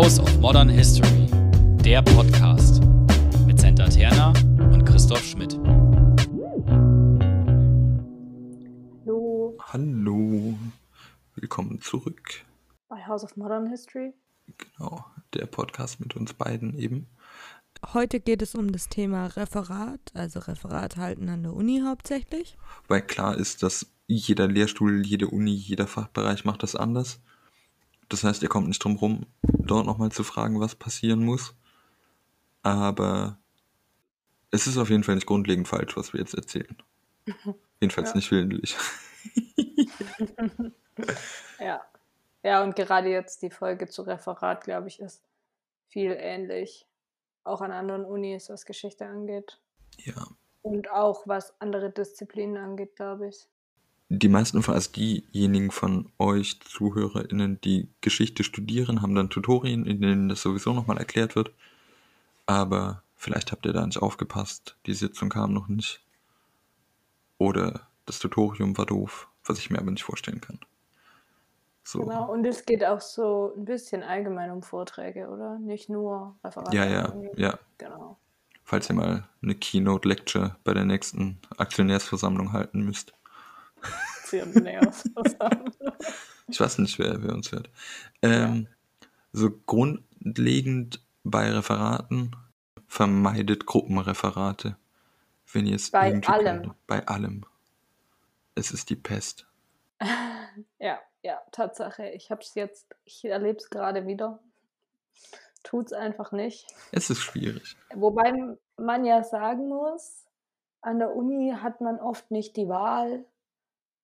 House of Modern History, der Podcast mit Senta Terna und Christoph Schmidt. Hallo Hallo, willkommen zurück. bei House of Modern History. Genau, der Podcast mit uns beiden eben. Heute geht es um das Thema Referat, also Referat halten an der Uni hauptsächlich. Weil klar ist, dass jeder Lehrstuhl, jede Uni, jeder Fachbereich macht das anders. Das heißt, ihr kommt nicht drum rum, dort nochmal zu fragen, was passieren muss. Aber es ist auf jeden Fall nicht grundlegend falsch, was wir jetzt erzählen. Jedenfalls Ja. nicht willentlich. Ja. Ja, und gerade jetzt die Folge zu Referat, glaube ich, ist viel ähnlich. Auch an anderen Unis, was Geschichte angeht. Ja. Und auch was andere Disziplinen angeht, glaube ich. Die meisten von, also diejenigen von euch ZuhörerInnen, die Geschichte studieren, haben dann Tutorien, in denen das sowieso nochmal erklärt wird. Aber vielleicht habt ihr da nicht aufgepasst, die Sitzung kam noch nicht. Oder das Tutorium war doof, was ich mir aber nicht vorstellen kann. So. Genau. Und es geht auch so ein bisschen allgemein um Vorträge, oder? Nicht nur Referate. Ja, ja, der Uni. ja. Genau. Falls ihr mal eine Keynote-Lecture bei der nächsten Aktionärsversammlung halten müsst. Ziehen näher zusammen. Ich weiß nicht, wer, wer uns hört. Ähm, So grundlegend bei Referaten vermeidet Gruppenreferate, wenn ihr es Bei allem. könnt. Bei allem. Es ist die Pest. Ja, ja, Tatsache. Ich habe es jetzt, ich erlebe es gerade wieder. Tut's einfach nicht. Es ist schwierig. Wobei man ja sagen muss, an der Uni hat man oft nicht die Wahl,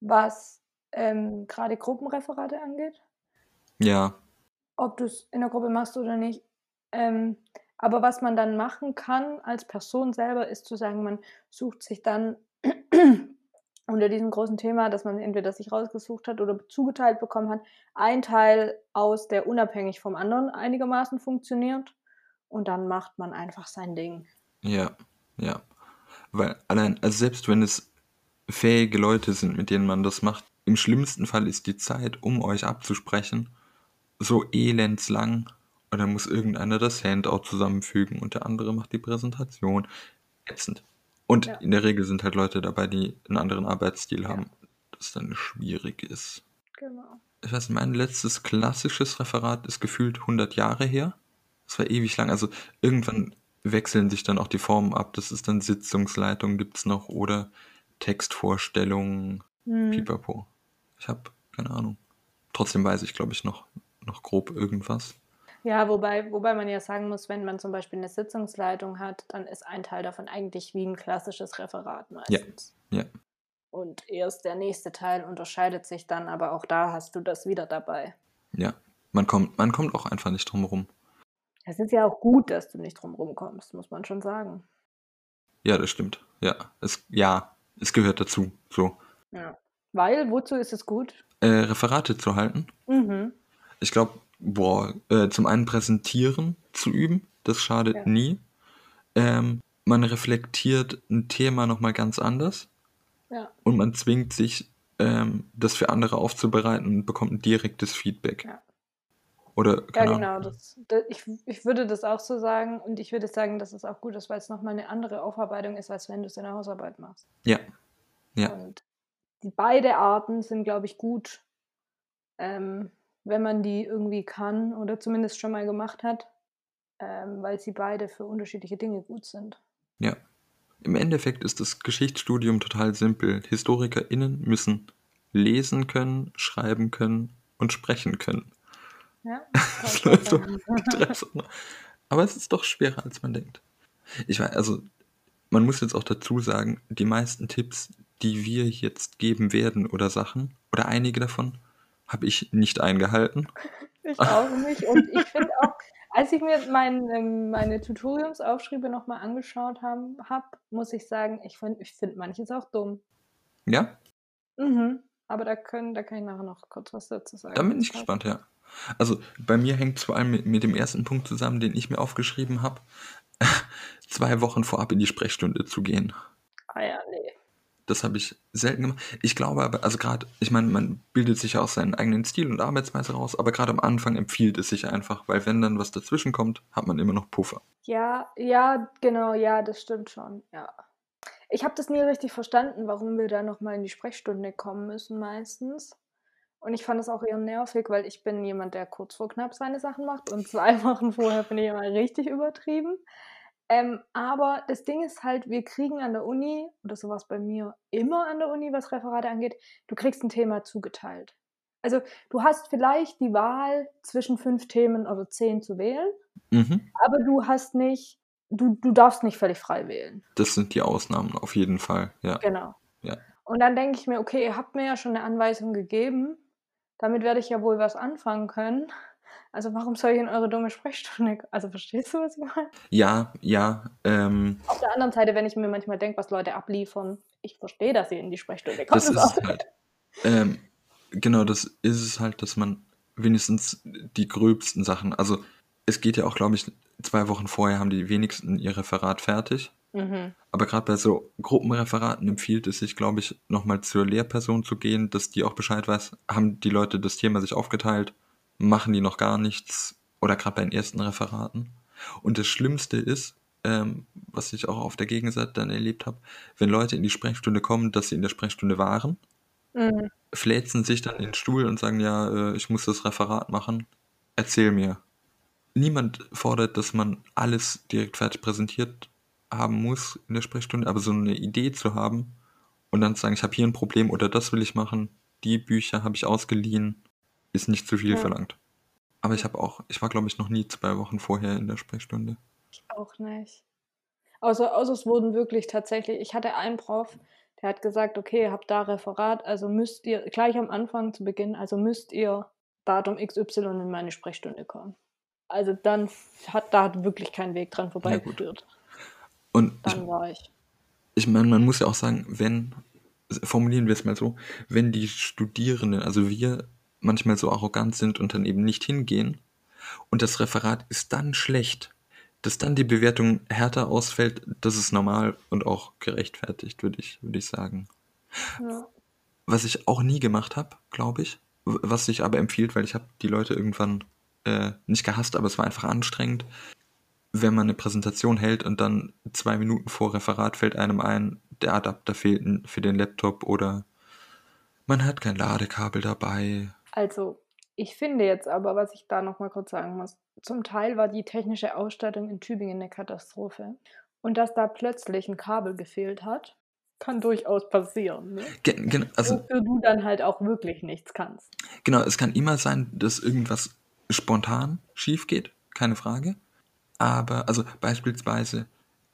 was ähm, gerade Gruppenreferate angeht, Ja, ob du es in der Gruppe machst oder nicht. Ähm, aber was man dann machen kann als Person selber, ist zu sagen, man sucht sich dann unter diesem großen Thema, dass man entweder sich rausgesucht hat oder zugeteilt bekommen hat, ein Teil aus, der unabhängig vom anderen einigermaßen funktioniert. Und dann macht man einfach sein Ding. ja, ja. Weil allein, also selbst wenn es fähige Leute sind, mit denen man das macht, im schlimmsten Fall ist die Zeit, um euch abzusprechen, so elendslang. Und dann muss irgendeiner das Handout zusammenfügen und der andere macht die Präsentation. Ätzend. Und Ja. in der Regel sind halt Leute dabei, die einen anderen Arbeitsstil Ja. haben, das dann schwierig ist. Genau. Ich weiß nicht, mein letztes klassisches Referat ist gefühlt 100 Jahre her. Das war ewig lang. Also irgendwann wechseln sich dann auch die Formen ab. Das ist dann Sitzungsleitung gibt's noch oder Textvorstellungen, Hm. pipapo. Ich habe keine Ahnung. Trotzdem weiß ich, glaube ich, noch, noch grob irgendwas. Ja, wobei, wobei man ja sagen muss, wenn man zum Beispiel eine Sitzungsleitung hat, dann ist ein Teil davon eigentlich wie ein klassisches Referat meistens. Ja. Und erst der nächste Teil unterscheidet sich dann, aber auch da hast du das wieder dabei. Ja, man kommt, man kommt auch einfach nicht drum herum. Es ist ja auch gut, dass du nicht drum rumkommst, muss man schon sagen. Ja, das stimmt. Ja, es, ja, es gehört dazu, so Ja. Weil, wozu ist es gut? äh, Referate zu halten. Mhm. Ich glaube, boah, äh, zum einen präsentieren zu üben, das schadet Ja. nie. Ähm, man reflektiert ein Thema nochmal ganz anders Ja. und man zwingt sich, ähm, das für andere aufzubereiten und bekommt ein direktes Feedback. Ja. Oder, Ja, genau. Das, das, ich, ich würde das auch so sagen und ich würde sagen, dass es auch gut ist, weil es nochmal eine andere Aufarbeitung ist, als wenn du es in der Hausarbeit machst. Ja, ja, Und die beide Arten sind, glaube ich, gut, ähm, wenn man die irgendwie kann oder zumindest schon mal gemacht hat, ähm, weil sie beide für unterschiedliche Dinge gut sind. ja. Im Endeffekt ist das Geschichtsstudium total simpel. HistorikerInnen müssen lesen können, schreiben können und sprechen können. Ja, läuft Sachen. Aber es ist doch schwerer, als man denkt. Ich weiß, also, man muss jetzt auch dazu sagen, die meisten Tipps, die wir jetzt geben werden oder Sachen, oder einige davon, habe ich nicht eingehalten. Ich auch nicht. Und ich finde auch, als ich mir mein, ähm, meine Tutoriumsaufschriebe nochmal angeschaut habe, hab, muss ich sagen, ich finde ich find manches auch dumm. Ja, Mhm. Aber da, können, da kann ich nachher noch kurz was dazu sagen. da bin ich gespannt, ja. Also, bei mir hängt es vor allem mit, mit dem ersten Punkt zusammen, den ich mir aufgeschrieben habe, zwei Wochen vorab in die Sprechstunde zu gehen. Ah ja, nee. Das habe ich selten gemacht. Ich glaube aber, also gerade, ich meine, man bildet sich ja auch seinen eigenen Stil und Arbeitsweise raus, aber gerade am Anfang empfiehlt es sich einfach, weil wenn dann was dazwischen kommt, hat man immer noch Puffer. Ja, ja, genau, ja, das stimmt schon, ja. Ich habe das nie richtig verstanden, warum wir da nochmal in die Sprechstunde kommen müssen meistens. Und ich fand das auch eher nervig, weil ich bin jemand, der kurz vor knapp seine Sachen macht und zwei Wochen vorher bin ich immer richtig übertrieben. Ähm, aber das Ding ist halt, wir kriegen an der Uni, oder sowas bei mir immer an der Uni, was Referate angeht, du kriegst ein Thema zugeteilt. Also du hast vielleicht die Wahl zwischen fünf Themen oder zehn zu wählen, Mhm. aber du hast nicht, du, du darfst nicht völlig frei wählen. Das sind die Ausnahmen, auf jeden Fall, ja. Genau. Ja. Und dann denke ich mir, okay, ihr habt mir ja schon eine Anweisung gegeben, damit werde ich ja wohl was anfangen können. Also warum soll ich in eure dumme Sprechstunde? Also verstehst du, was ich meine? Ja, ja, ähm, Auf der anderen Seite, wenn ich mir manchmal denke, was Leute abliefern, ich verstehe, dass ihr in die Sprechstunde kommt. das ist es halt. Ähm, genau, das ist es halt, dass man wenigstens die gröbsten Sachen, also es geht ja auch, glaube ich, zwei Wochen vorher haben die wenigsten ihr Referat fertig. Mhm. Aber gerade bei so Gruppenreferaten empfiehlt es sich, glaube ich, nochmal zur Lehrperson zu gehen, dass die auch Bescheid weiß, haben die Leute das Thema sich aufgeteilt, machen die noch gar nichts oder gerade bei den ersten Referaten. Und das Schlimmste ist, ähm, was ich auch auf der Gegenseite dann erlebt habe, wenn Leute in die Sprechstunde kommen, dass sie in der Sprechstunde waren, Mhm. fläzen sich dann in den Stuhl und sagen, ja, äh, ich muss das Referat machen, erzähl mir. Niemand fordert, dass man alles direkt fertig präsentiert haben muss in der Sprechstunde, aber so eine Idee zu haben und dann zu sagen, ich habe hier ein Problem oder das will ich machen, die Bücher habe ich ausgeliehen, ist nicht zu viel Ja. verlangt. Aber ich habe auch, ich war glaube ich noch nie zwei Wochen vorher in der Sprechstunde. Ich auch nicht. Außer, außer es wurden wirklich tatsächlich, ich hatte einen Prof, der hat gesagt, okay, ihr habt da Referat, also müsst ihr, gleich am Anfang zu Beginn, also müsst ihr Datum XY in meine Sprechstunde kommen. Also dann hat da hat wirklich kein Weg dran vorbeigeführt. Und ich, Dann war ich. ich meine, man muss ja auch sagen, wenn, formulieren wir es mal so, wenn die Studierenden, also wir manchmal so arrogant sind und dann eben nicht hingehen und das Referat ist dann schlecht, dass dann die Bewertung härter ausfällt, das ist normal und auch gerechtfertigt, würde ich, würde ich sagen. Ja. Was ich auch nie gemacht habe, glaube ich, was sich aber empfiehlt, weil ich habe die Leute irgendwann äh, nicht gehasst, aber es war einfach anstrengend, wenn man eine Präsentation hält und dann zwei Minuten vor Referat fällt einem ein, der Adapter fehlt für den Laptop oder man hat kein Ladekabel dabei. Also, ich finde jetzt aber, was ich da noch mal kurz sagen muss, zum Teil war die technische Ausstattung in Tübingen eine Katastrophe. Und dass da plötzlich ein Kabel gefehlt hat, kann durchaus passieren. Ne? Ge gen also Wofür du dann halt auch wirklich nichts kannst. genau, es kann immer sein, dass irgendwas spontan schief geht, keine Frage. Aber, also beispielsweise,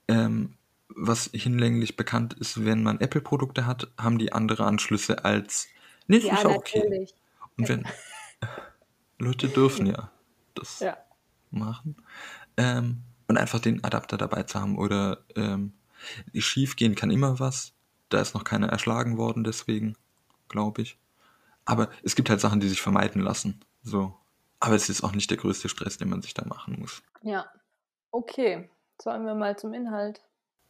ähm, was hinlänglich bekannt ist, wenn man Apple-Produkte hat, haben die andere Anschlüsse als. Nee, das ist ja okay. Und wenn. Leute dürfen ja das Ja. machen. Ähm, und einfach den Adapter dabei zu haben. Oder ähm, schief gehen kann immer was. Da ist noch keiner erschlagen worden, deswegen, glaube ich. Aber es gibt halt Sachen, die sich vermeiden lassen. So. Aber es ist auch nicht der größte Stress, den man sich da machen muss. Ja. Okay. Sollen wir mal zum Inhalt?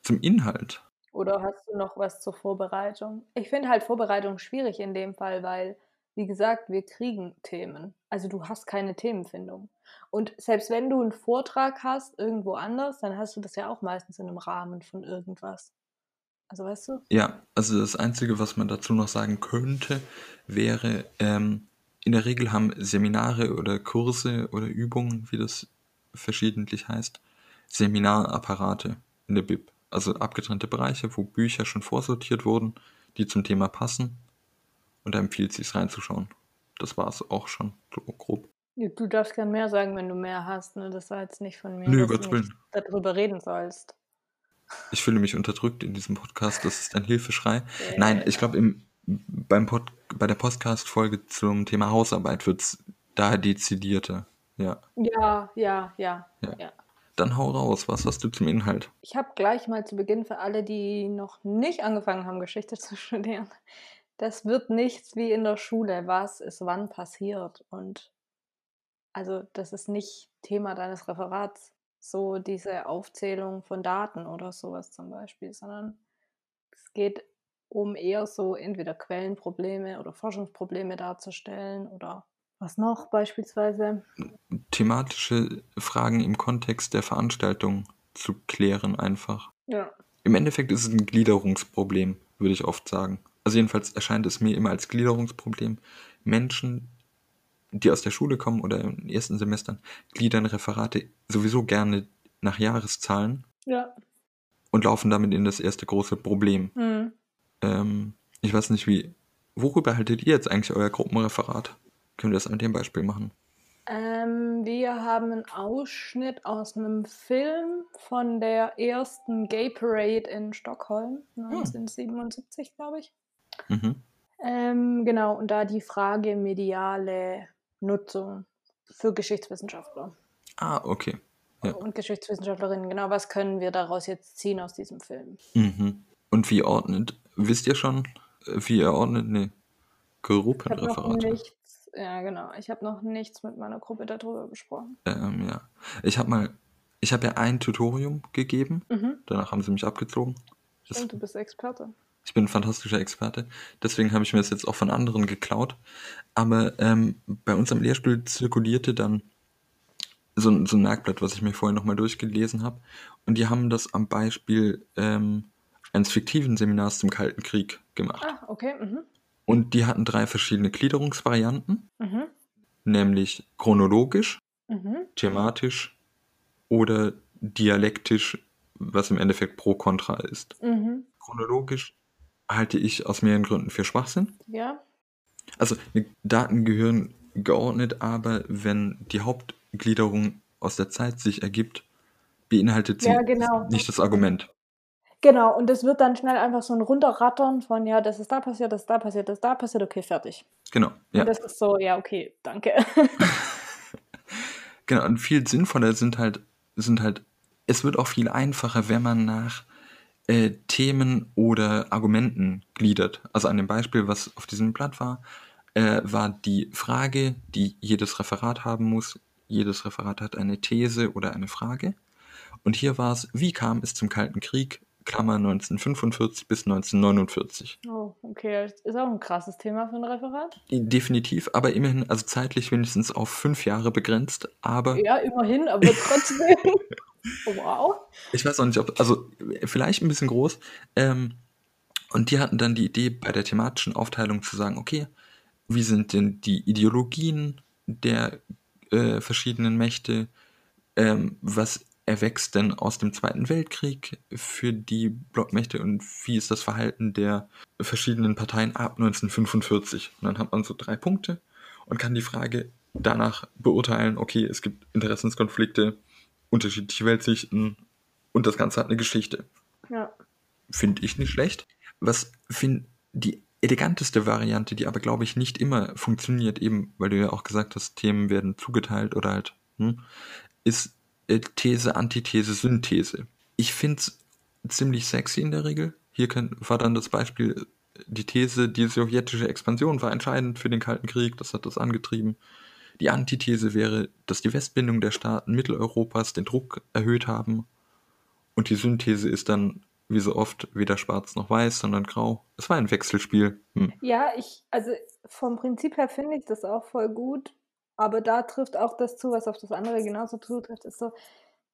Zum Inhalt. Oder hast du noch was zur Vorbereitung? Ich finde halt Vorbereitung schwierig in dem Fall, weil, wie gesagt, wir kriegen Themen. Also du hast keine Themenfindung. Und selbst wenn du einen Vortrag hast irgendwo anders, dann hast du das ja auch meistens in einem Rahmen von irgendwas. Also weißt du? Ja, also das Einzige, was man dazu noch sagen könnte, wäre, ähm, in der Regel haben Seminare oder Kurse oder Übungen, wie das verschiedentlich heißt, Seminarapparate in der Bib. Also abgetrennte Bereiche, wo Bücher schon vorsortiert wurden, die zum Thema passen. Und da empfiehlt es sich reinzuschauen. Das war es auch schon, so grob. Du darfst gern mehr sagen, wenn du mehr hast. Ne? Das war jetzt nicht von mir, Nö, dass du nicht darüber reden sollst. Ich fühle mich unterdrückt in diesem Podcast, das ist ein Hilfeschrei. Nein, ich glaube, im, beim Pod, bei der Podcast-Folge zum Thema Hausarbeit wird es da dezidierter. Ja. Ja, ja, ja, Ja. ja. Dann hau raus, was hast du zum Inhalt? Ich habe gleich mal zu Beginn für alle, die noch nicht angefangen haben, Geschichte zu studieren. Das wird nichts wie in der Schule, was ist wann passiert. Und also das ist nicht Thema deines Referats, so diese Aufzählung von Daten oder sowas zum Beispiel, sondern es geht um eher so entweder Quellenprobleme oder Forschungsprobleme darzustellen oder was noch beispielsweise? Thematische Fragen im Kontext der Veranstaltung zu klären einfach. Ja. Im Endeffekt ist es ein Gliederungsproblem, würde ich oft sagen. Also jedenfalls erscheint es mir immer als Gliederungsproblem. Menschen, die aus der Schule kommen oder in den ersten Semestern, gliedern Referate sowieso gerne nach Jahreszahlen Ja. und laufen damit in das erste große Problem. Hm. Ähm, ich weiß nicht, wie. Worüber haltet ihr jetzt eigentlich euer Gruppenreferat? Können wir das mit dem Beispiel machen? Ähm, wir haben einen Ausschnitt aus einem Film von der ersten Gay Parade in Stockholm, 1977, glaube ich. Mhm. Ähm, genau, und da die Frage mediale Nutzung für Geschichtswissenschaftler Ah, okay. Ja. und Geschichtswissenschaftlerinnen. Genau, was können wir daraus jetzt ziehen aus diesem Film? Mhm. Und wie ordnet? Wisst ihr schon, äh, wie ihr ordnet? Nee. Ich habe noch Gruppenreferate. Nichts, ja genau, ich habe noch nichts mit meiner Gruppe darüber besprochen. Ähm, ja. Ich habe mal, ich habe ja ein Tutorium gegeben. Mhm. Danach haben sie mich abgezogen. Das, Stimmt, du bist Experte. ich bin ein fantastischer Experte. Deswegen habe ich mir das jetzt auch von anderen geklaut. Aber ähm, bei uns am Lehrstuhl zirkulierte dann so, ein- so ein Merkblatt, was ich mir vorher nochmal durchgelesen habe. Und die haben das am Beispiel ähm, eines fiktiven Seminars zum Kalten Krieg gemacht. Ah, okay. Mhm. Und die hatten drei verschiedene Gliederungsvarianten, Mhm. nämlich chronologisch, Mhm. thematisch oder dialektisch, was im Endeffekt pro kontra ist. Mhm. Chronologisch halte ich aus mehreren Gründen für Schwachsinn. Ja. Also Daten gehören geordnet, aber wenn die Hauptgliederung aus der Zeit sich ergibt, beinhaltet sie Ja, genau. nicht das Argument. Genau, und es wird dann schnell einfach so ein Runterrattern von, ja, das ist da passiert, das ist da passiert, das ist da passiert, okay, fertig. Genau, ja. Und das ist so, ja, okay, danke. Genau, und viel sinnvoller sind halt, sind halt, es wird auch viel einfacher, wenn man nach äh, Themen oder Argumenten gliedert. Also an dem Beispiel, was auf diesem Blatt war, äh, war die Frage, die jedes Referat haben muss. Jedes Referat hat eine These oder eine Frage. Und hier war es, wie kam es zum Kalten Krieg, Klammer 1945 bis 1949. Oh, okay, das ist auch ein krasses Thema für ein Referat. Definitiv, aber immerhin, also zeitlich wenigstens auf fünf Jahre begrenzt, aber Ja, immerhin, aber trotzdem. Oh, wow. Ich weiß auch nicht, ob, also vielleicht ein bisschen groß. Ähm, und die hatten dann die Idee, bei der thematischen Aufteilung zu sagen, okay, wie sind denn die Ideologien der äh, verschiedenen Mächte? Ähm, was erwächst denn aus dem Zweiten Weltkrieg für die Blockmächte und wie ist das Verhalten der verschiedenen Parteien ab 1945? Und dann hat man so drei Punkte und kann die Frage danach beurteilen, okay, es gibt Interessenskonflikte, unterschiedliche Weltsichten und das Ganze hat eine Geschichte. Ja. Finde ich nicht schlecht. Was finde die eleganteste Variante, die aber glaube ich nicht immer funktioniert, eben weil du ja auch gesagt hast, Themen werden zugeteilt oder halt, hm, ist These, Antithese, Synthese. Ich finde es ziemlich sexy in der Regel. Hier kann, war dann das Beispiel, die These, die sowjetische Expansion war entscheidend für den Kalten Krieg, das hat das angetrieben. Die Antithese wäre, dass die Westbindung der Staaten Mitteleuropas den Druck erhöht haben. Und die Synthese ist dann, wie so oft, weder schwarz noch weiß, sondern grau. Es war ein Wechselspiel. Hm. Ja, ich, also vom Prinzip her finde ich das auch voll gut, aber da trifft auch das zu, was auf das andere genauso zutrifft, ist so,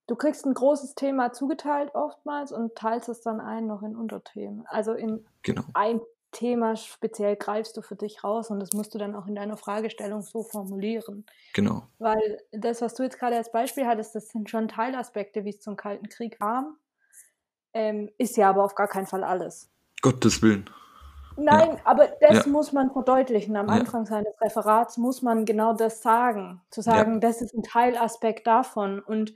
du kriegst ein großes Thema zugeteilt oftmals und teilst es dann ein noch in Unterthemen. Also in Genau. ein Thema speziell greifst du für dich raus und das musst du dann auch in deiner Fragestellung so formulieren. Genau. Weil das, was du jetzt gerade als Beispiel hattest, das sind schon Teilaspekte, wie es zum Kalten Krieg kam. Ähm, ist ja aber auf gar keinen Fall alles. Gottes Willen. Nein, aber das Ja. muss man verdeutlichen. Am Ja. Anfang seines Referats muss man genau das sagen. Zu sagen, das ist ein Teilaspekt davon. Und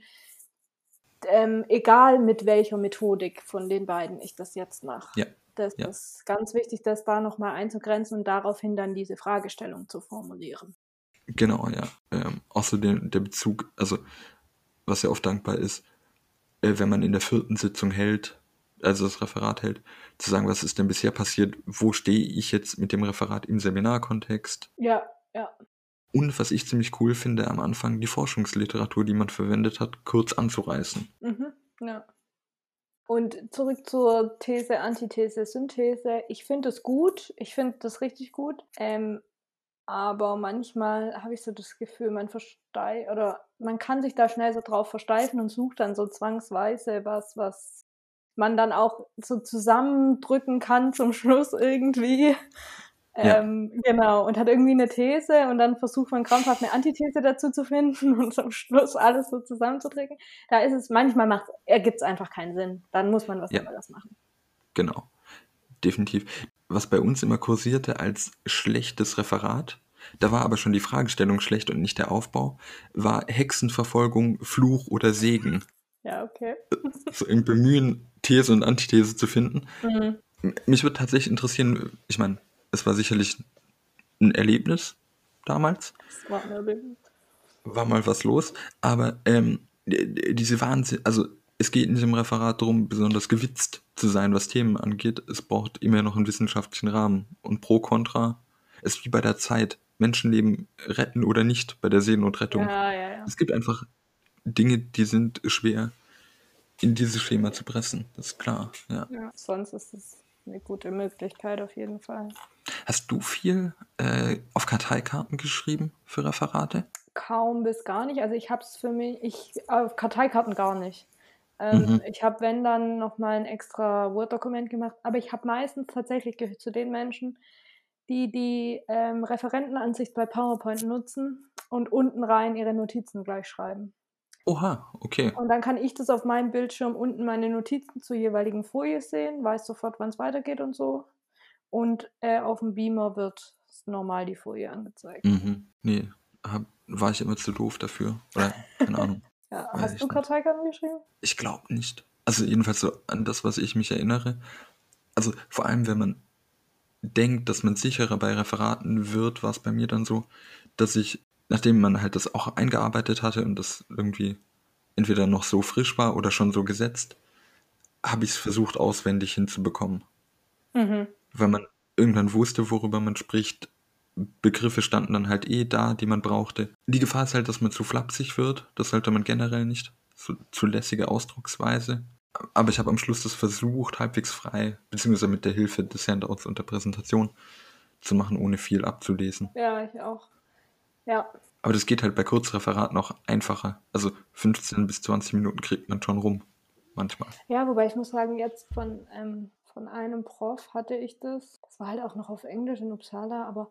ähm, egal mit welcher Methodik von den beiden ich das jetzt mache. Ja. Das Ja. ist ganz wichtig, das da nochmal einzugrenzen und daraufhin dann diese Fragestellung zu formulieren. Genau, ja. Ähm, außerdem der Bezug, also was ja oft dankbar ist, äh, wenn man in der vierten Sitzung hält, also das Referat hält, zu sagen, was ist denn bisher passiert, wo stehe ich jetzt mit dem Referat im Seminarkontext. Ja, ja. Und was ich ziemlich cool finde, am Anfang die Forschungsliteratur, die man verwendet hat, kurz anzureißen. Mhm, ja. Und zurück zur These, Antithese, Synthese. Ich finde es gut. Ich finde das richtig gut. Ähm, aber manchmal habe ich so das Gefühl, man oder man kann sich da schnell so drauf versteifen und sucht dann so zwangsweise was, was man dann auch so zusammendrücken kann zum Schluss irgendwie. Ja. Ähm, genau, und hat irgendwie eine These und dann versucht man krampfhaft eine Antithese dazu zu finden und zum Schluss alles so zusammenzudrücken. Da ist es, manchmal macht, ergibt es einfach keinen Sinn. Dann muss man was Ja. anderes machen. Genau. Definitiv. Was bei uns immer kursierte als schlechtes Referat, da war aber schon die Fragestellung schlecht und nicht der Aufbau, war Hexenverfolgung, Fluch oder Segen. Ja, okay. So im Bemühen, These und Antithese zu finden. Mhm. Mich würde tatsächlich interessieren, ich meine, es war sicherlich ein Erlebnis damals, Das war eine Erlebnis. war mal was los, aber ähm, diese Wahnsinn, also es geht in diesem Referat darum, besonders gewitzt zu sein, was Themen angeht. Es braucht immer noch einen wissenschaftlichen Rahmen und pro kontra ist wie bei der Zeit. Menschenleben retten oder nicht bei der Seenotrettung. Ja, ja, ja. Es gibt einfach Dinge, die sind schwer in dieses Schema zu pressen. Das ist klar, ja. ja. Sonst ist es eine gute Möglichkeit auf jeden Fall. Hast du viel äh, auf Karteikarten geschrieben für Referate? Kaum bis gar nicht. Also ich habe es für mich, ich auf Karteikarten gar nicht. Ähm, Mhm. Ich habe, wenn dann, nochmal ein extra Word-Dokument gemacht. Aber ich habe meistens tatsächlich gehört zu den Menschen, die die ähm, Referentenansicht bei PowerPoint nutzen und unten rein ihre Notizen gleich schreiben. Oha, okay. Und dann kann ich das auf meinem Bildschirm unten meine Notizen zur jeweiligen Folie sehen, weiß sofort, wann es weitergeht und so. Und äh, auf dem Beamer wird normal die Folie angezeigt. Mhm. Nee, hab, war ich immer zu doof dafür. Oder keine Ahnung. Ja, hast du. Karteikarten geschrieben? Ich glaube nicht. Also jedenfalls so an das, was ich mich erinnere. Also vor allem, wenn man denkt, dass man sicherer bei Referaten wird, war es bei mir dann so, dass ich, nachdem man halt das auch eingearbeitet hatte und das irgendwie entweder noch so frisch war oder schon so gesetzt, habe ich es versucht auswendig hinzubekommen. Mhm. Weil man irgendwann wusste, worüber man spricht. Begriffe standen dann halt eh da, die man brauchte. Die Gefahr ist halt, dass man zu flapsig wird. Das sollte man generell nicht. Zu, zu lässige Ausdrucksweise. Aber ich habe am Schluss das versucht, halbwegs frei, beziehungsweise mit der Hilfe des Handouts und der Präsentation zu machen, ohne viel abzulesen. Ja, ich auch. Ja, Aber das geht halt bei Kurzreferaten auch einfacher. Also 15 bis 20 Minuten kriegt man schon rum. Manchmal. ja, wobei ich muss sagen, jetzt von, ähm, von einem Prof hatte ich das. Das war halt auch noch auf Englisch in Uppsala, aber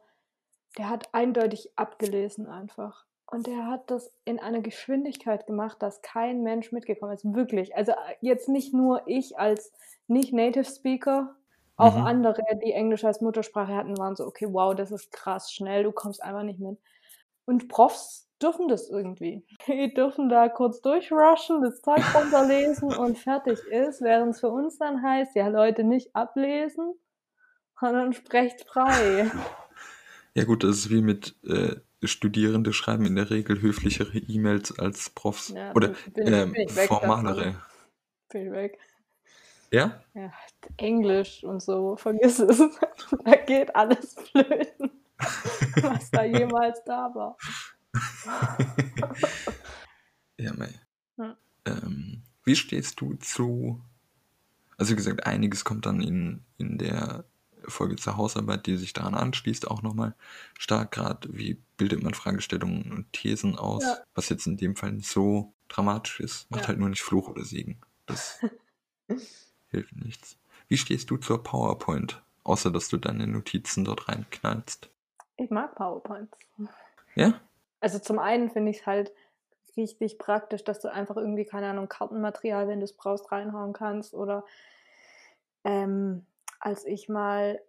der hat eindeutig abgelesen einfach. Und der hat das in einer Geschwindigkeit gemacht, dass kein Mensch mitgekommen ist. Wirklich. Also äh, jetzt nicht nur ich als nicht-Native Speaker, auch Mhm. andere, die Englisch als Muttersprache hatten, waren so, okay, wow, das ist krass schnell, du kommst einfach nicht mit. Und Profs dürfen das irgendwie. Die dürfen da kurz durchrushen, das Zeug runterlesen und fertig ist, während es für uns dann heißt, ja Leute, nicht ablesen, sondern sprecht frei. Ja gut, das ist wie mit äh, Studierende schreiben in der Regel höflichere E-Mails als Profs. Ja, Oder ähm, formalere. Bin ich weg. Ja? Ja, Englisch und so, vergiss es. Da geht alles flöten, was da jemals da war. Ja, mei. Hm. Ähm, wie stehst du zu, also wie gesagt, einiges kommt dann in, in der Folge zur Hausarbeit, die sich daran anschließt, auch nochmal stark gerade, wie bildet man Fragestellungen und Thesen aus, Ja. was jetzt in dem Fall nicht so dramatisch ist, macht Ja. halt nur nicht Fluch oder Segen. Das hilft nichts. Wie stehst du zur PowerPoint, außer dass du deine Notizen dort reinknallst? Ich mag PowerPoints. Ja? Also zum einen finde ich es halt richtig praktisch, dass du einfach irgendwie, keine Ahnung, Kartenmaterial, wenn du es brauchst, reinhauen kannst. Oder ähm, als ich mal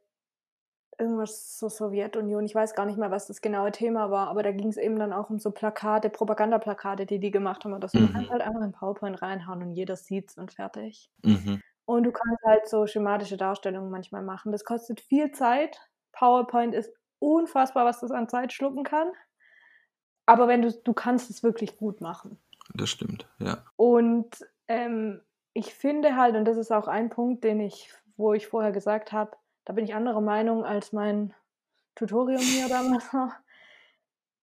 irgendwas zur Sowjetunion, ich weiß gar nicht mehr, was das genaue Thema war, aber da ging es eben dann auch um so Plakate, Propagandaplakate, die die gemacht haben. So. Du Mhm. kannst halt einfach in PowerPoint reinhauen und jeder sieht's und fertig. Mhm. Und du kannst halt so schematische Darstellungen manchmal machen. Das kostet viel Zeit. PowerPoint ist unfassbar, was das an Zeit schlucken kann. Aber wenn du, du kannst es wirklich gut machen. Das stimmt, ja. Und ähm, ich finde halt, und das ist auch ein Punkt, den ich, wo ich vorher gesagt habe, da bin ich anderer Meinung als mein Tutorium hier damals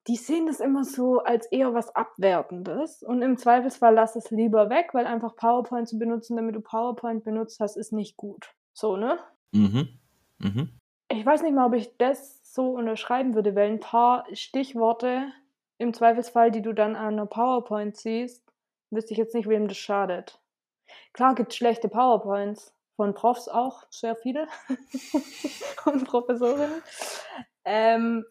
die sehen das immer so als eher was Abwertendes und im Zweifelsfall lass es lieber weg, weil einfach PowerPoint zu benutzen, damit du PowerPoint benutzt hast, ist nicht gut. So, ne? Mhm. Mhm. Ich weiß nicht mal, ob ich das so unterschreiben würde, weil ein paar Stichworte im Zweifelsfall, die du dann an einer PowerPoint siehst, wüsste ich jetzt nicht, wem das schadet. Klar gibt es schlechte PowerPoints, von Profs auch, sehr viele und Professorinnen. Ähm,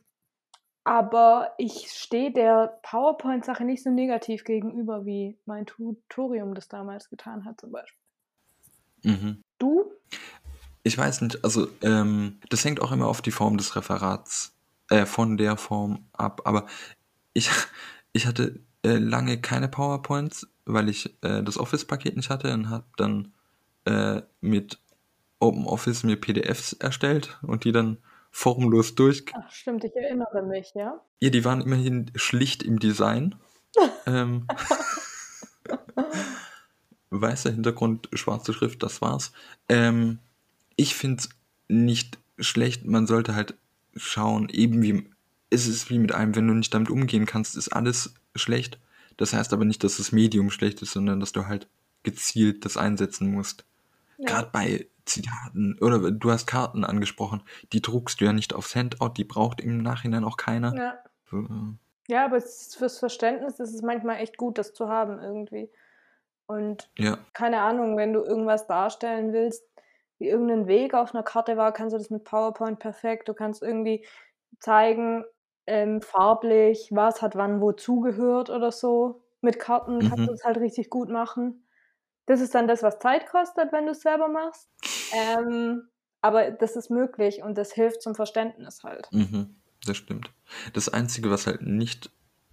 aber ich stehe der PowerPoint-Sache nicht so negativ gegenüber, wie mein Tutorium das damals getan hat, zum Beispiel. Mhm. Du? Ich weiß nicht, also ähm, das hängt auch immer auf die Form des Referats, äh, von der Form ab. Aber ich, ich hatte äh, lange keine PowerPoints, weil ich äh, das Office-Paket nicht hatte und habe dann äh, mit OpenOffice mir PDFs erstellt und die dann formlos durch. Ach, stimmt, ich erinnere mich, ja. Ja, die waren immerhin schlicht im Design. ähm, weißer Hintergrund, schwarze Schrift, das war's. Ähm, ich finde es nicht schlecht, man sollte halt schauen, eben wie, es ist wie mit einem, wenn du nicht damit umgehen kannst, ist alles schlecht. Das heißt aber nicht, dass das Medium schlecht ist, sondern dass du halt gezielt das einsetzen musst. Ja. Gerade bei Zitaten oder du hast Karten angesprochen, die druckst du ja nicht aufs Handout, die braucht im Nachhinein auch keiner. Ja, So, ja aber fürs Verständnis ist es manchmal echt gut, das zu haben irgendwie. Und ja, keine Ahnung, wenn du irgendwas darstellen willst, wie irgendein Weg auf einer Karte war, kannst du das mit PowerPoint perfekt. Du kannst irgendwie zeigen, ähm, farblich, was hat wann wo zugehört oder so. Mit Karten kannst Mhm. du es halt richtig gut machen. Das ist dann das, was Zeit kostet, wenn du es selber machst. Ähm, aber das ist möglich und das hilft zum Verständnis halt. mhm, das stimmt. Das Einzige, was halt nicht,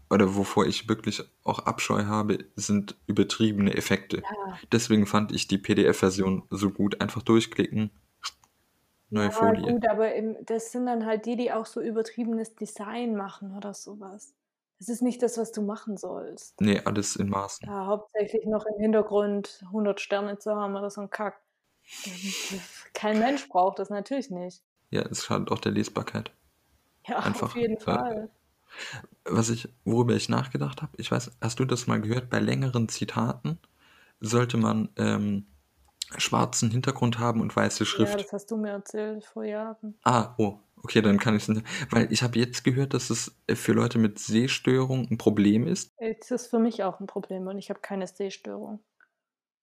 oder wovor ich wirklich auch Abscheu habe, sind übertriebene Effekte. Ja, Deswegen fand ich die PDF-Version so gut. Einfach durchklicken, neue ja Folie. gut, aber im, das sind dann halt die, die auch so übertriebenes Design machen oder sowas. Das ist nicht das, was du machen sollst. Nee, alles in Maßen. Ja, hauptsächlich noch im Hintergrund 100 Sterne zu haben oder so ein Kack. Kein Mensch braucht das natürlich nicht. Ja, es schadet auch der Lesbarkeit. Ja, Einfach, auf jeden Fall. Was ich, worüber ich nachgedacht habe, ich weiß, hast du das mal gehört? Bei längeren Zitaten sollte man ähm, schwarzen Hintergrund haben und weiße Ja, Schrift. das hast du mir erzählt vor Jahren. Ah, oh, okay, dann kann ich es nicht. Weil ich habe jetzt gehört, dass es für Leute mit Sehstörung ein Problem ist. Es ist für mich auch ein Problem und ich habe keine Sehstörung.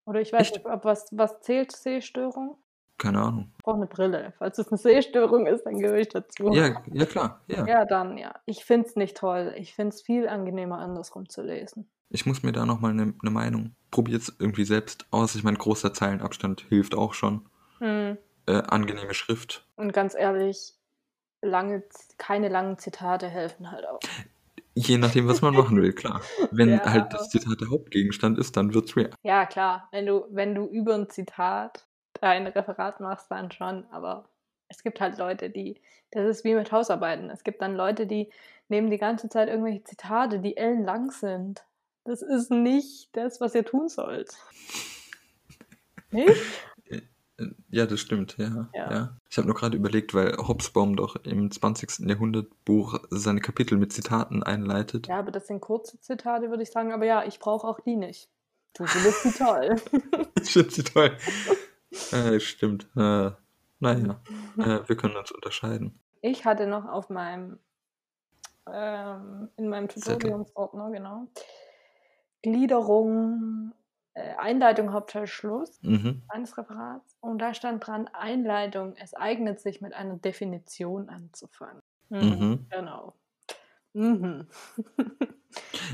Oder ich weiß Echt? nicht, ob was, was zählt Sehstörung? Keine Ahnung. Ich brauche eine Brille. Falls es eine Sehstörung ist, dann gehöre ich dazu. Ja, ja klar, ja. Ja, dann ja. Ich finde es nicht toll. Ich finde es viel angenehmer, andersrum zu lesen. Ich muss mir da nochmal eine ne Meinung. Probier's irgendwie selbst aus. Ich meine, großer Zeilenabstand hilft auch schon. Hm. Äh, angenehme Schrift. Und ganz ehrlich, lange, keine langen Zitate helfen halt auch. Je nachdem, was man machen will, klar. Wenn Ja. halt das Zitat der Hauptgegenstand ist, dann wird's schwer. Ja, klar, wenn du, wenn du über ein Zitat dein Referat machst, dann schon, aber es gibt halt Leute, die, das ist wie mit Hausarbeiten. Es gibt dann Leute, die nehmen die ganze Zeit irgendwelche Zitate, die ellenlang sind. Das ist nicht das, was ihr tun sollt. Nicht? Äh, Ja, das stimmt, ja. Ja. ja. Ich habe nur gerade überlegt, weil Hobsbawm doch im 20. Jahrhundertbuch seine Kapitel mit Zitaten einleitet. Ja, aber das sind kurze Zitate, würde ich sagen. Aber ja, ich brauche auch die nicht. Du findest die toll. Ich finde sie toll. äh, stimmt. Äh, naja, äh, wir können uns unterscheiden. Ich hatte noch auf meinem, ähm, in meinem. Tutoriumsordner, genau, Gliederung, äh, Einleitung, Hauptteil, Schluss Mhm. eines Referats. Und da stand dran, Einleitung, es eignet sich mit einer Definition anzufangen. Mhm. Genau. Mhm.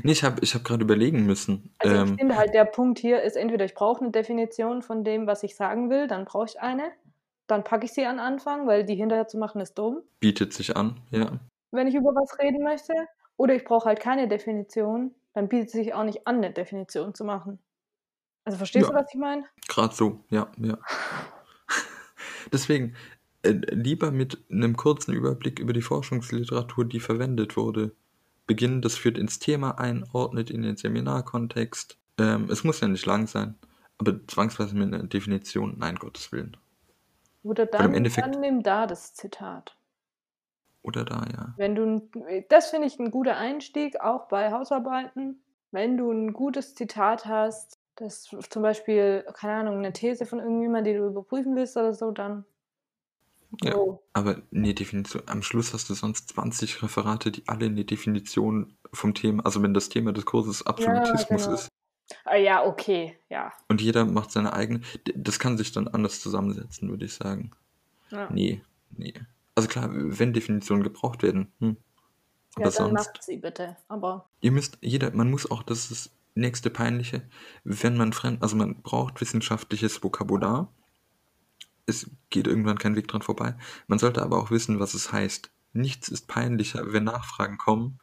Nee, ich habe ich hab gerade überlegen müssen. Also ich ähm, finde halt, der Punkt hier ist entweder ich brauche eine Definition von dem, was ich sagen will, dann brauche ich eine. Dann packe ich sie an Anfang, weil die hinterher zu machen ist dumm. bietet sich an, ja. wenn ich über was reden möchte. Oder ich brauche halt keine Definition, dann bietet es sich auch nicht an, eine Definition zu machen. Also verstehst Ja. du, was ich meine? Gerade so, ja, ja. Deswegen äh, lieber mit einem kurzen Überblick über die Forschungsliteratur, die verwendet wurde, beginnen. Das führt ins Thema ein, ordnet in den Seminarkontext. Ähm, es muss ja nicht lang sein, aber zwangsweise mit einer Definition, nein, Gottes Willen. Oder Weil im dann, Endeffekt- dann nimm da das Zitat. oder da, ja. Wenn du, das finde ich ein guter Einstieg, auch bei Hausarbeiten. Wenn du ein gutes Zitat hast, das zum Beispiel, keine Ahnung, eine These von irgendjemandem, die du überprüfen willst oder so, dann. Ja. Oh. Aber nee, Definition. Am Schluss hast du sonst 20 Referate, die alle eine Definition vom Thema, also wenn das Thema des Kurses Absolutismus genau. ist Ah, ja, okay, ja. und jeder macht seine eigene, das kann sich dann anders zusammensetzen, würde ich sagen. ja. Nee, nee. Also klar, wenn Definitionen gebraucht werden, hm. Aber ja, dann sonst, macht sie bitte. Aber ihr müsst, jeder, man muss auch, das ist das nächste Peinliche, wenn man fremd, also man braucht wissenschaftliches Vokabular. Es geht irgendwann kein Weg dran vorbei. Man sollte aber auch wissen, was es heißt. Nichts ist peinlicher, wenn Nachfragen kommen.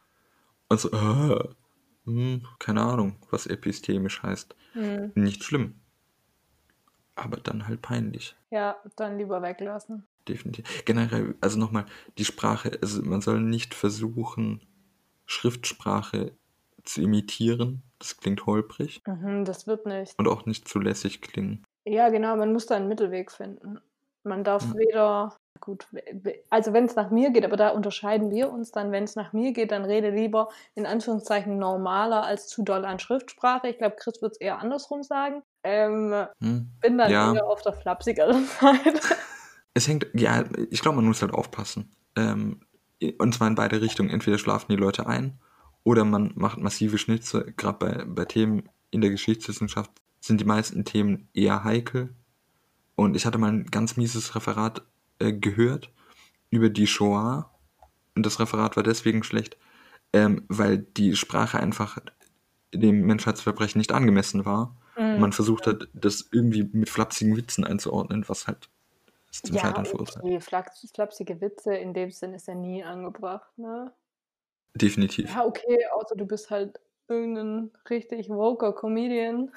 Also, äh, hm, keine Ahnung, was epistemisch heißt. hm, Nicht schlimm. Aber dann halt peinlich. ja, dann lieber weglassen. Definitiv. Generell, also nochmal, die Sprache, also man soll nicht versuchen, Schriftsprache zu imitieren. Das klingt holprig Mhm, das wird nicht. und auch nicht zu lässig klingen. Ja, genau, man muss da einen Mittelweg finden. Man darf Ja. weder, gut, also wenn es nach mir geht, aber da unterscheiden wir uns dann, wenn es nach mir geht, dann rede lieber in Anführungszeichen normaler als zu doll an Schriftsprache. Ich glaube, Chris wird es eher andersrum sagen. Ähm, Hm? bin dann Ja. eher auf der flapsigeren Seite. Es hängt, ja, ich glaube, man muss halt aufpassen. Ähm, und zwar in beide Richtungen. Entweder schlafen die Leute ein oder man macht massive Schnitze. Gerade bei, bei Themen in der Geschichtswissenschaft sind die meisten Themen eher heikel. Und ich hatte mal ein ganz mieses Referat äh, gehört über die Shoah. Und das Referat war deswegen schlecht, ähm, weil die Sprache einfach dem Menschheitsverbrechen nicht angemessen war. Und Mhm. man versucht hat, das irgendwie mit flapsigen Witzen einzuordnen, was halt zum Ja, Scheitern verurteilt. flaps- flapsige Witze in dem Sinn ist ja nie angebracht, ne? Definitiv. Ja, okay, außer du bist halt irgendein richtig woker Comedian,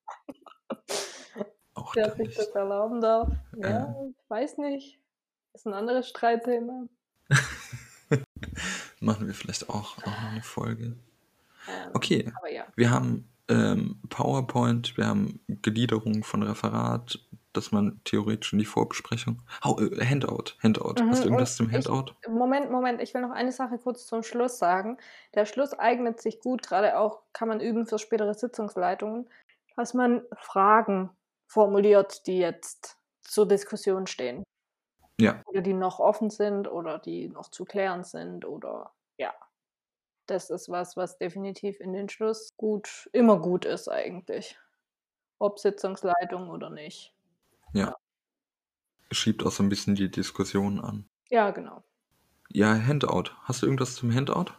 Auch der sich nicht. das erlauben darf. Ja, ich weiß nicht. Ist ein anderes Streitthema. Machen wir vielleicht auch, auch noch eine Folge. Ähm, Okay, ja. wir haben ähm, PowerPoint, wir haben Gliederung von Referat, dass man theoretisch in die Vorbesprechung. Oh, äh, Handout, Handout. Mhm, Hast du irgendwas zum ich- Handout? Moment, Moment, ich will noch eine Sache kurz zum Schluss sagen. Der Schluss eignet sich gut, gerade auch kann man üben für spätere Sitzungsleitungen, dass man Fragen formuliert, die jetzt zur Diskussion stehen. Ja, Oder die noch offen sind oder die noch zu klären sind oder ja. Das ist was, was definitiv in den Schluss gut, immer gut ist eigentlich. Ob Sitzungsleitung oder nicht. ja. Schiebt auch so ein bisschen die Diskussion an. Ja, genau. Ja, Handout. Hast du irgendwas zum Handout?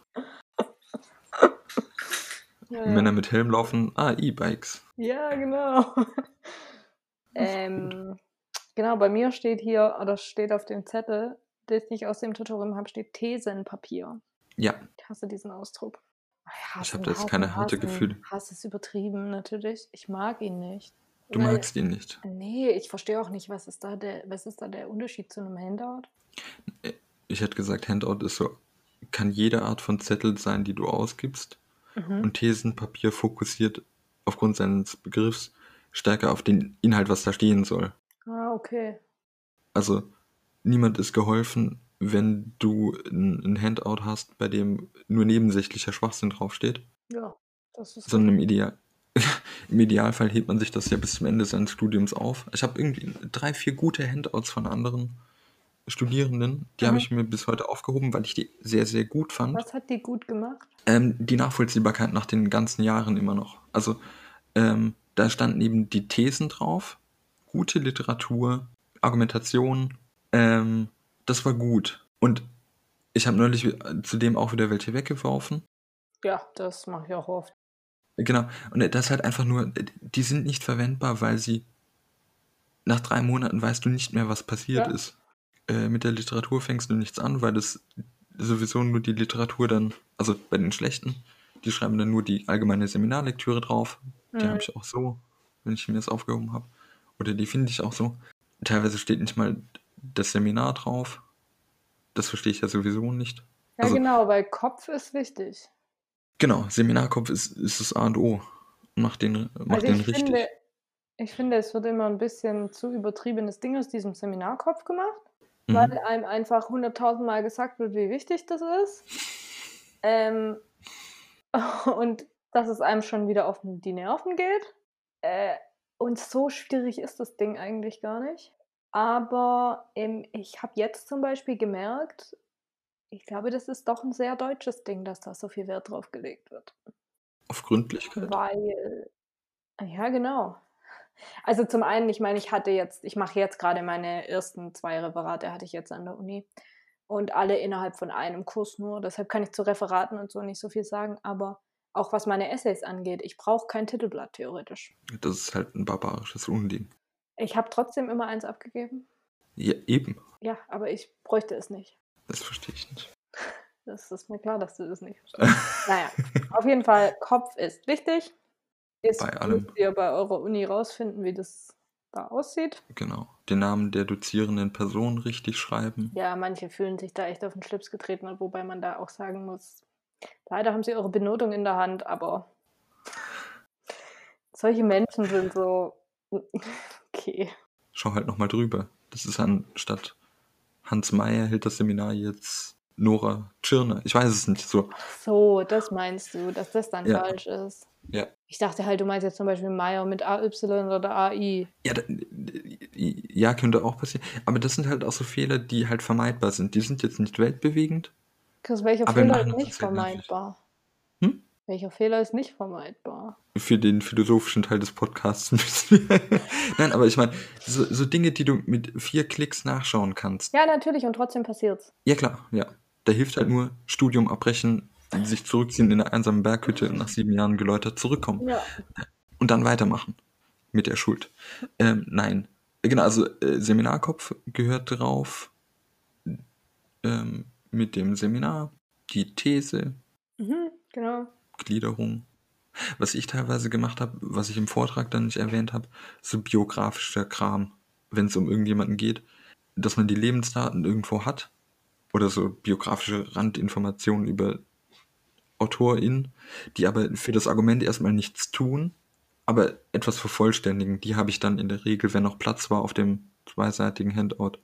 Ja, Männer mit Helm laufen. Ah, E-Bikes. Ja, genau. ähm, genau, bei mir steht hier, oder steht auf dem Zettel, das ich aus dem Tutorium habe, steht Thesenpapier. Ja, Ich hasse diesen Ausdruck. Ich, hasse, hab da jetzt hassen, keine harte hassen. Gefühle. Hass ist übertrieben, natürlich. Ich mag ihn nicht. du Weil- magst ihn nicht. Nee, ich verstehe auch nicht, was ist da der, was ist da der Unterschied zu einem Handout? Ich hätte gesagt, Handout ist so, kann jede Art von Zettel sein, die du ausgibst. Mhm. Und Thesenpapier fokussiert aufgrund seines Begriffs stärker auf den Inhalt, was da stehen soll. Ah, okay. Also niemand ist geholfen, wenn du ein, Handout hast, bei dem nur nebensächlicher Schwachsinn draufsteht, Ja, das ist sondern im, Ideal im Idealfall hebt man sich das ja bis zum Ende seines Studiums auf. Ich habe irgendwie drei, vier gute Handouts von anderen Studierenden, die Mhm. habe ich mir bis heute aufgehoben, weil ich die sehr, sehr gut fand. Was hat die gut gemacht? Ähm, die Nachvollziehbarkeit nach den ganzen Jahren immer noch. Also ähm, da standen eben die Thesen drauf, gute Literatur, Argumentation, ähm, das war gut. Und ich habe neulich äh, zudem auch wieder welche weggeworfen. Ja, das mache ich auch oft. Genau. Und das ist halt einfach nur, die sind nicht verwendbar, weil sie nach drei Monaten weißt du nicht mehr, was passiert Ja. ist. Äh, mit der Literatur fängst du nichts an, weil das sowieso nur die Literatur dann, also bei den schlechten, die schreiben dann nur die allgemeine Seminarlektüre drauf. Die Mhm. habe ich auch so, wenn ich mir das aufgehoben habe. Oder die finde ich auch so. Teilweise steht nicht mal das Seminar drauf. Das verstehe ich ja sowieso nicht. Ja, Also- genau, weil Kopf ist wichtig. Genau, Seminarkopf ist, ist das A und O. Mach den, mach Also den ich richtig. finde, ich finde, es wird immer ein bisschen zu übertriebenes Ding aus diesem Seminarkopf gemacht. Mhm. weil einem einfach hunderttausendmal gesagt wird, wie wichtig das ist. Ähm, und dass es einem schon wieder auf die Nerven geht. Äh, und so schwierig ist das Ding eigentlich gar nicht. Aber ähm, ich habe jetzt zum Beispiel gemerkt, ich glaube, das ist doch ein sehr deutsches Ding, dass da so viel Wert drauf gelegt wird. Auf Gründlichkeit. Weil, ja, genau. Also zum einen, ich meine, ich hatte jetzt, ich mache jetzt gerade meine ersten zwei Referate, hatte ich jetzt an der Uni. Und alle innerhalb von einem Kurs nur. Deshalb kann ich zu Referaten und so nicht so viel sagen. Aber auch was meine Essays angeht, ich brauche kein Titelblatt theoretisch. Das ist halt ein barbarisches Unding. Ich habe trotzdem immer eins abgegeben. Ja, eben. Ja, aber ich bräuchte es nicht. Das verstehe ich nicht. Das ist mir klar, dass du das nicht verstehst. naja, auf jeden Fall, Kopf ist wichtig. Jetzt Bei allem. müsst ihr bei eurer Uni rausfinden, wie das da aussieht. Genau. Den Namen der dozierenden Person richtig schreiben. Ja, manche fühlen sich da echt auf den Schlips getreten, wobei man da auch sagen muss, leider haben sie eure Benotung in der Hand, aber solche Menschen sind so, okay. Schau halt nochmal drüber. Das ist anstatt Hans Meyer hält das Seminar jetzt Nora Tschirner. Ich weiß es nicht so. So, das meinst du, dass das dann Ja. falsch ist. Ja. Ich dachte halt, du meinst jetzt zum Beispiel Meier mit AY oder AI. Ja, da, ja, könnte auch passieren. Aber das sind halt auch so Fehler, die halt vermeidbar sind. Die sind jetzt nicht weltbewegend. Chris, welcher Fehler ist nicht vermeidbar? Hm? Welcher Fehler ist nicht vermeidbar? Für den philosophischen Teil des Podcasts müssen wir. Nein, aber ich meine, so, so Dinge, die du mit vier Klicks nachschauen kannst. Ja, natürlich, und trotzdem passiert's. Ja, klar, ja. Da hilft halt nur Studium abbrechen, sich zurückziehen in einer einsamen Berghütte und nach sieben Jahren geläutert zurückkommen. Ja. und dann weitermachen mit der Schuld. Ähm, nein. Genau, also äh, Seminarkopf gehört drauf ähm, mit dem Seminar, die These, Mhm, genau. Gliederung. Was ich teilweise gemacht habe, was ich im Vortrag dann nicht erwähnt habe, so biografischer Kram, wenn es um irgendjemanden geht, dass man die Lebensdaten irgendwo hat oder so biografische Randinformationen über AutorInnen, die aber für das Argument erstmal nichts tun, aber etwas vervollständigen. Die habe ich dann in der Regel, wenn noch Platz war auf dem zweiseitigen Handout,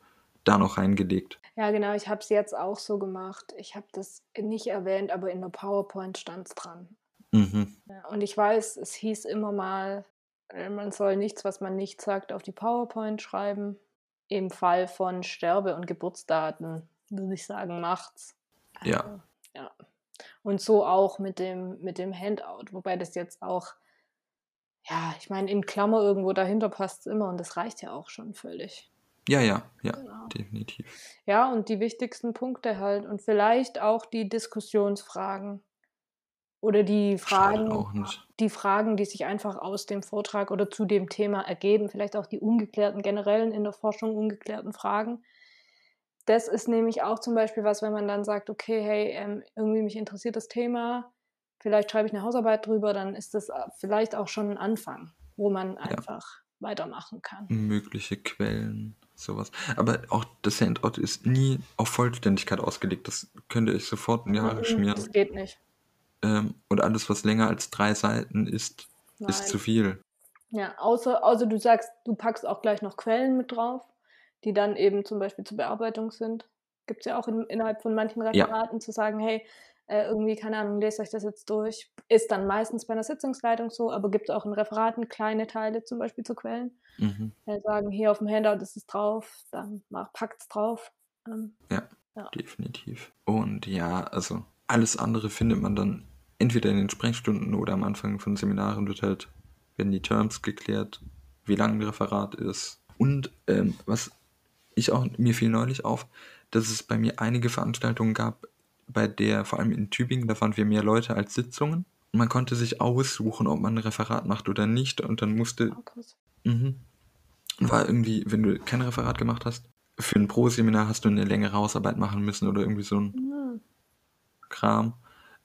da noch reingelegt. Ja, genau, ich habe es jetzt auch so gemacht. Ich habe das nicht erwähnt, aber in der PowerPoint stand es dran. Mhm. Und ich weiß, es hieß immer mal, äh, man soll nichts, was man nicht sagt, auf die PowerPoint schreiben. Im Fall von Sterbe- und Geburtsdaten würde ich sagen, macht's. Ja. Also, ja. Und so auch mit dem, mit dem Handout, wobei das jetzt auch, ja, ich meine, in Klammer irgendwo dahinter passt es immer und das reicht ja auch schon völlig. Ja, ja, ja, Genau. definitiv. Ja, und die wichtigsten Punkte halt und vielleicht auch die Diskussionsfragen oder die Fragen, die Fragen, die sich einfach aus dem Vortrag oder zu dem Thema ergeben, vielleicht auch die ungeklärten, generellen in der Forschung ungeklärten Fragen. Das ist nämlich auch zum Beispiel was, wenn man dann sagt, okay, hey, ähm, irgendwie mich interessiert das Thema, vielleicht schreibe ich eine Hausarbeit drüber, dann ist das äh, vielleicht auch schon ein Anfang, wo man einfach weitermachen kann. Mögliche Quellen, sowas. Aber auch das Handout ist nie auf Vollständigkeit ausgelegt. Das könnte ich sofort in die Haare Mhm, schmieren. Das geht nicht. Ähm, und alles, was länger als drei Seiten ist, Nein. ist zu viel. Ja, außer, außer du sagst, du packst auch gleich noch Quellen mit drauf, die dann eben zum Beispiel zur Bearbeitung sind. Gibt es ja auch in, innerhalb von manchen Ja. Referaten zu sagen, hey, äh, irgendwie, keine Ahnung, lest euch das jetzt durch. Ist dann meistens bei einer Sitzungsleitung so, aber gibt auch in Referaten kleine Teile zum Beispiel zu Quellen. Mhm. Äh, sagen, hier auf dem Handout ist es drauf, dann mach, packt's drauf. Ähm, Definitiv. Und ja, also alles andere findet man dann entweder in den Sprechstunden oder am Anfang von Seminaren wird halt, werden die Terms geklärt, wie lang ein Referat ist. Und ähm, was ich auch, mir fiel neulich auf, dass es bei mir einige Veranstaltungen gab, bei der, vor allem in Tübingen, da waren wir mehr Leute als Sitzungen. Man konnte sich aussuchen, ob man ein Referat macht oder nicht. Und dann musste krass. Mhm. War irgendwie, wenn du kein Referat gemacht hast, für ein Pro-Seminar hast du eine längere Hausarbeit machen müssen oder irgendwie so ein Hm. Kram.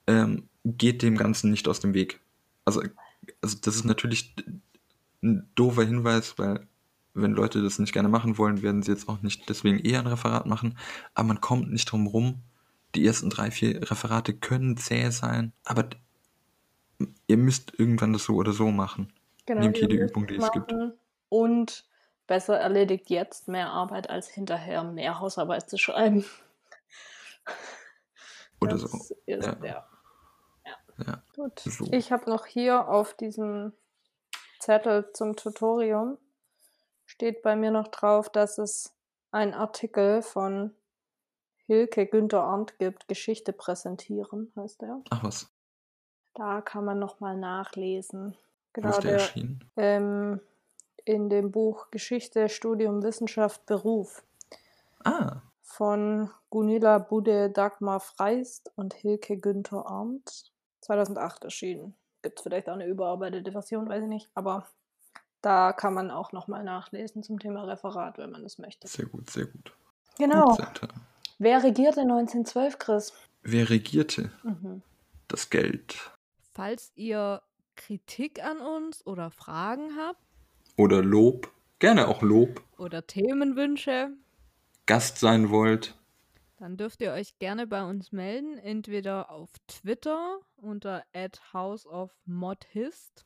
Ähm, geht dem Ganzen nicht aus dem Weg. Also, also das ist natürlich ein doofer Hinweis, weil wenn Leute das nicht gerne machen wollen, werden sie jetzt auch nicht deswegen eher ein Referat machen. Aber man kommt nicht drum rum. Die ersten drei, vier Referate können zäh sein, aber ihr müsst irgendwann das so oder so machen. Genau, Nehmt jede Übung, die es gibt. Und besser erledigt jetzt mehr Arbeit als hinterher mehr Hausarbeit zu schreiben. Oder das so. Ist, Ja. ja. Ja. Gut. So. Ich habe noch hier auf diesem Zettel zum Tutorium steht bei mir noch drauf, dass es einen Artikel von Hilke Günther Arndt gibt, Geschichte präsentieren, heißt der. Ach was, Da kann man nochmal nachlesen. wo Genau, ist der der, erschienen? ähm, in dem Buch Geschichte, Studium, Wissenschaft, Beruf Ah, von Gunilla Bude, Dagmar Freist und Hilke Günther Arndt. 2008 erschienen. Gibt es vielleicht auch eine überarbeitete Version, weiß ich nicht. Aber da kann man auch nochmal nachlesen zum Thema Referat, wenn man das möchte. sehr gut, sehr gut. Genau. Gut. Wer regierte 1912, Chris? Wer regierte Mhm. das Geld? Falls ihr Kritik an uns oder Fragen habt Oder Lob? Gerne auch Lob. oder Themenwünsche, Gast sein wollt? dann dürft ihr euch gerne bei uns melden, entweder auf Twitter unter @houseofmodhist